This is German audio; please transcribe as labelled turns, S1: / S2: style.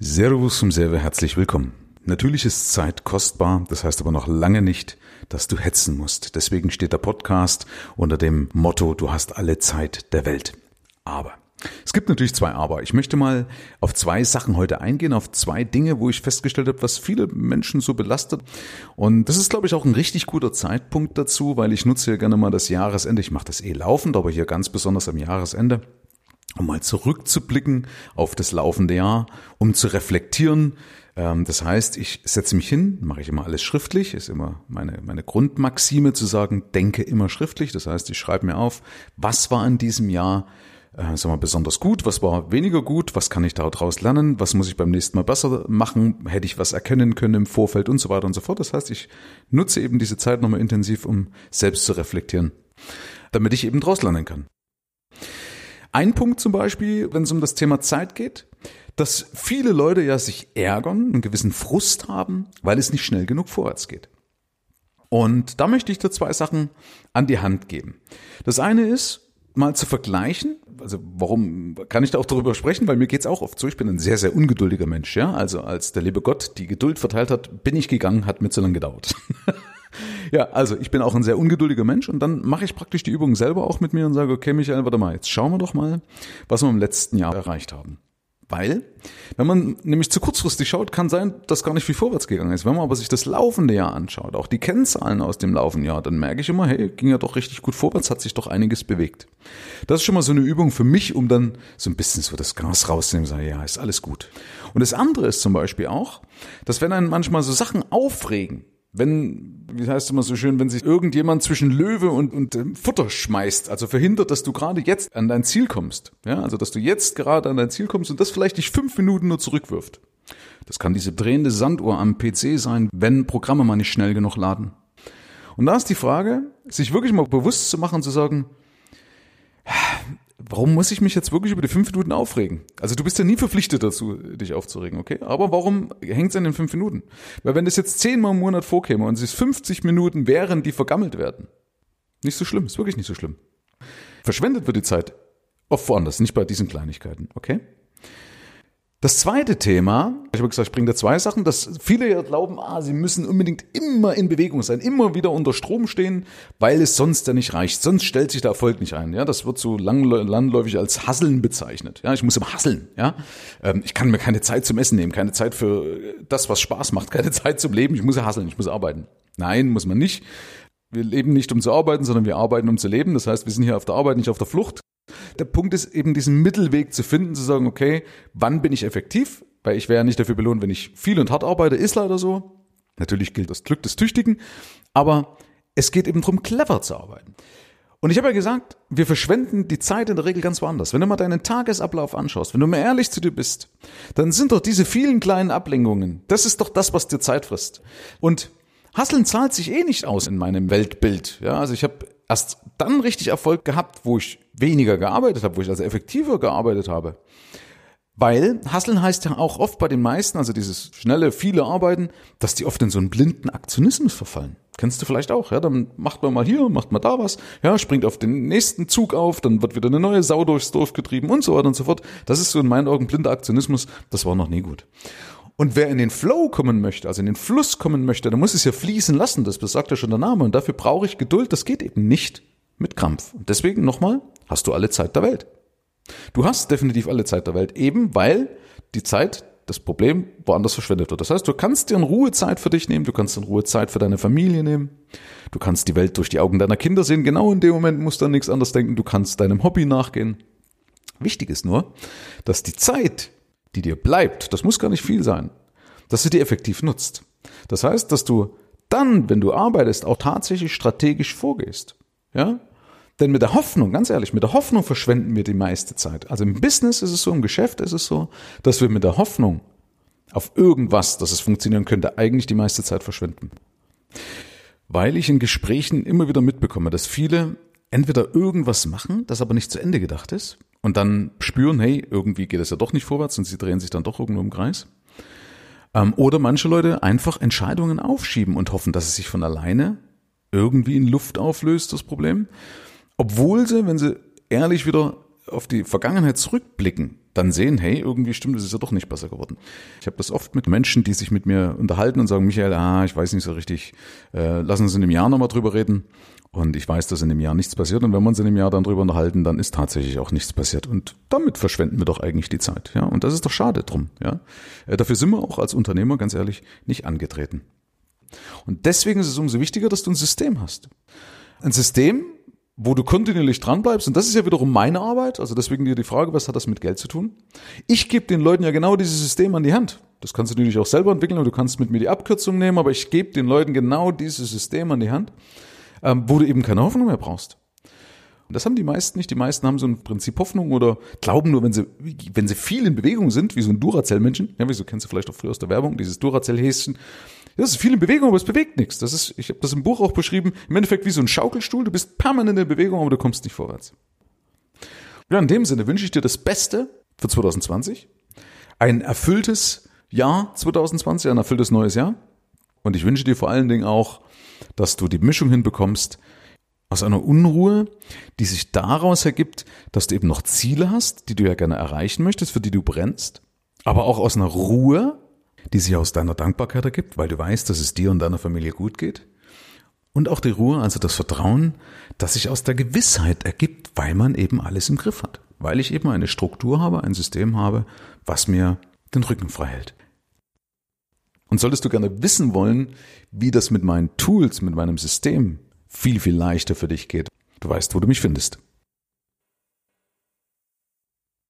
S1: Servus zum Serve, herzlich willkommen. Natürlich ist Zeit kostbar, das heißt aber noch lange nicht, dass du hetzen musst. Deswegen steht der Podcast unter dem Motto, du hast alle Zeit der Welt. Aber es gibt natürlich zwei Aber. Ich möchte mal auf zwei Sachen heute eingehen, auf zwei Dinge, wo ich festgestellt habe, was viele Menschen so belastet. Und das ist, glaube ich, auch ein richtig guter Zeitpunkt dazu, weil ich nutze ja gerne mal das Jahresende. Ich mache das eh laufend, aber hier ganz besonders am Jahresende um mal zurückzublicken auf das laufende Jahr, um zu reflektieren. Ähm, das heißt, ich setze mich hin, mache ich immer alles schriftlich, ist immer meine, meine Grundmaxime zu sagen, denke immer schriftlich. Das heißt, ich schreibe mir auf, was war in diesem Jahr äh, sag mal, besonders gut, was war weniger gut, was kann ich daraus lernen, was muss ich beim nächsten Mal besser machen, hätte ich was erkennen können im Vorfeld und so weiter und so fort. Das heißt, ich nutze eben diese Zeit nochmal intensiv, um selbst zu reflektieren, damit ich eben draus lernen kann. Ein Punkt zum Beispiel, wenn es um das Thema Zeit geht, dass viele Leute ja sich ärgern, einen gewissen Frust haben, weil es nicht schnell genug vorwärts geht. Und da möchte ich dir zwei Sachen an die Hand geben. Das eine ist, mal zu vergleichen, also warum kann ich da auch darüber sprechen, weil mir geht's auch oft so, ich bin ein sehr, sehr ungeduldiger Mensch, ja. Also als der liebe Gott die Geduld verteilt hat, bin ich gegangen, hat mir zu lange gedauert. Ja, also ich bin auch ein sehr ungeduldiger Mensch und dann mache ich praktisch die Übung selber auch mit mir und sage, okay, Michael, warte mal, jetzt schauen wir doch mal, was wir im letzten Jahr erreicht haben. Weil, wenn man nämlich zu kurzfristig schaut, kann sein, dass gar nicht viel vorwärts gegangen ist. Wenn man aber sich das laufende Jahr anschaut, auch die Kennzahlen aus dem laufenden Jahr, dann merke ich immer, hey, ging ja doch richtig gut vorwärts, hat sich doch einiges bewegt. Das ist schon mal so eine Übung für mich, um dann so ein bisschen so das Gas rauszunehmen und sagen, ja, ist alles gut. Und das andere ist zum Beispiel auch, dass wenn einen manchmal so Sachen aufregen, wenn, wie heißt es immer so schön, wenn sich irgendjemand zwischen Löwe und, und ähm, Futter schmeißt, also verhindert, dass du gerade jetzt an dein Ziel kommst. Ja, also dass du jetzt gerade an dein Ziel kommst und das vielleicht dich fünf Minuten nur zurückwirft. Das kann diese drehende Sanduhr am PC sein, wenn Programme mal nicht schnell genug laden. Und da ist die Frage, sich wirklich mal bewusst zu machen, zu sagen, warum muss ich mich jetzt wirklich über die fünf Minuten aufregen? Also du bist ja nie verpflichtet dazu, dich aufzuregen, okay? Aber warum hängt es an den fünf Minuten? Weil wenn das jetzt zehnmal im Monat vorkäme und es 50 Minuten wären, die vergammelt werden, nicht so schlimm, ist wirklich nicht so schlimm. Verschwendet wird die Zeit oft woanders, nicht bei diesen Kleinigkeiten, okay? Das zweite Thema, ich habe gesagt, ich bringe da zwei Sachen, dass viele ja glauben, ah, sie müssen unbedingt immer in Bewegung sein, immer wieder unter Strom stehen, weil es sonst ja nicht reicht. Sonst stellt sich der Erfolg nicht ein. Ja, das wird so landläufig als Hasseln bezeichnet. Ja, ich muss immer hasseln. Ja, ähm, ich kann mir keine Zeit zum Essen nehmen, keine Zeit für das, was Spaß macht, keine Zeit zum Leben. Ich muss ja hasseln, ich muss arbeiten. Nein, muss man nicht. Wir leben nicht, um zu arbeiten, sondern wir arbeiten, um zu leben. Das heißt, wir sind hier auf der Arbeit, nicht auf der Flucht. Der Punkt ist eben diesen Mittelweg zu finden, zu sagen, okay, wann bin ich effektiv? Weil ich wäre ja nicht dafür belohnt, wenn ich viel und hart arbeite, ist leider so. Natürlich gilt das Glück des Tüchtigen, aber es geht eben darum, clever zu arbeiten. Und ich habe ja gesagt, wir verschwenden die Zeit in der Regel ganz woanders. Wenn du mal deinen Tagesablauf anschaust, wenn du mal ehrlich zu dir bist, dann sind doch diese vielen kleinen Ablenkungen, das ist doch das, was dir Zeit frisst. Und Hasseln zahlt sich eh nicht aus in meinem Weltbild. Ja, also ich habe erst dann richtig Erfolg gehabt, wo ich weniger gearbeitet habe, wo ich also effektiver gearbeitet habe. Weil Hasseln heißt ja auch oft bei den meisten, also dieses schnelle, viele Arbeiten, dass die oft in so einen blinden Aktionismus verfallen. Kennst du vielleicht auch, ja? Dann macht man mal hier, macht man da was, ja, springt auf den nächsten Zug auf, dann wird wieder eine neue Sau durchs Dorf getrieben und so weiter und so fort. Das ist so in meinen Augen blinder Aktionismus, das war noch nie gut. Und wer in den Flow kommen möchte, also in den Fluss kommen möchte, der muss es ja fließen lassen, das besagt ja schon der Name. Und dafür brauche ich Geduld, das geht eben nicht mit Krampf. Und deswegen nochmal, hast du alle Zeit der Welt. Du hast definitiv alle Zeit der Welt, eben weil die Zeit, das Problem woanders verschwendet wird. Das heißt, du kannst dir in Ruhe Zeit für dich nehmen, du kannst in Ruhe Zeit für deine Familie nehmen, du kannst die Welt durch die Augen deiner Kinder sehen, genau in dem Moment musst du an nichts anderes denken, du kannst deinem Hobby nachgehen. Wichtig ist nur, dass die Zeit, die dir bleibt, das muss gar nicht viel sein, dass du die effektiv nutzt. Das heißt, dass du dann, wenn du arbeitest, auch tatsächlich strategisch vorgehst. Ja? Denn mit der Hoffnung, ganz ehrlich, mit der Hoffnung verschwenden wir die meiste Zeit. Also im Business ist es so, im Geschäft ist es so, dass wir mit der Hoffnung auf irgendwas, dass es funktionieren könnte, eigentlich die meiste Zeit verschwenden. Weil ich in Gesprächen immer wieder mitbekomme, dass viele entweder irgendwas machen, das aber nicht zu Ende gedacht ist, und dann spüren, hey, irgendwie geht es ja doch nicht vorwärts und sie drehen sich dann doch irgendwo im Kreis. Ähm, oder manche Leute einfach Entscheidungen aufschieben und hoffen, dass es sich von alleine irgendwie in Luft auflöst, das Problem. Obwohl sie, wenn sie ehrlich wieder auf die Vergangenheit zurückblicken, dann sehen, hey, irgendwie stimmt, es ist ja doch nicht besser geworden. Ich habe das oft mit Menschen, die sich mit mir unterhalten und sagen, Michael, ah, ich weiß nicht so richtig, äh, lass uns in einem Jahr nochmal drüber reden. Und ich weiß, dass in dem Jahr nichts passiert. Und wenn wir uns in dem Jahr dann drüber unterhalten, dann ist tatsächlich auch nichts passiert. Und damit verschwenden wir doch eigentlich die Zeit. Ja, und das ist doch schade drum. Ja, äh, dafür sind wir auch als Unternehmer, ganz ehrlich, nicht angetreten. Und deswegen ist es umso wichtiger, dass du ein System hast. Ein System, wo du kontinuierlich dranbleibst. Und das ist ja wiederum meine Arbeit. Also deswegen dir die Frage, was hat das mit Geld zu tun? Ich gebe den Leuten ja genau dieses System an die Hand. Das kannst du natürlich auch selber entwickeln, aber du kannst mit mir die Abkürzung nehmen, aber ich gebe den Leuten genau dieses System an die Hand ähm, wo du eben keine Hoffnung mehr brauchst. Und das haben die meisten nicht. Die meisten haben so ein Prinzip Hoffnung oder glauben nur, wenn sie, wenn sie viel in Bewegung sind, wie so ein Duracell-Menschen. Ja, wieso kennst du vielleicht auch früher aus der Werbung, dieses Duracell-Häschen. Das ist viel in Bewegung, aber es bewegt nichts. Das ist, ich habe das im Buch auch beschrieben, im Endeffekt wie so ein Schaukelstuhl. Du bist permanent in Bewegung, aber du kommst nicht vorwärts. Ja, in dem Sinne wünsche ich dir das Beste für 2020. Ein erfülltes Jahr 2020, ein erfülltes neues Jahr. Und ich wünsche dir vor allen Dingen auch dass du die Mischung hinbekommst aus einer Unruhe, die sich daraus ergibt, dass du eben noch Ziele hast, die du ja gerne erreichen möchtest, für die du brennst, aber auch aus einer Ruhe, die sich aus deiner Dankbarkeit ergibt, weil du weißt, dass es dir und deiner Familie gut geht. Und auch die Ruhe, also das Vertrauen, das sich aus der Gewissheit ergibt, weil man eben alles im Griff hat. Weil ich eben eine Struktur habe, ein System habe, was mir den Rücken frei hält. Und solltest du gerne wissen wollen, wie das mit meinen Tools, mit meinem System viel, viel leichter für dich geht, du weißt, wo du mich findest.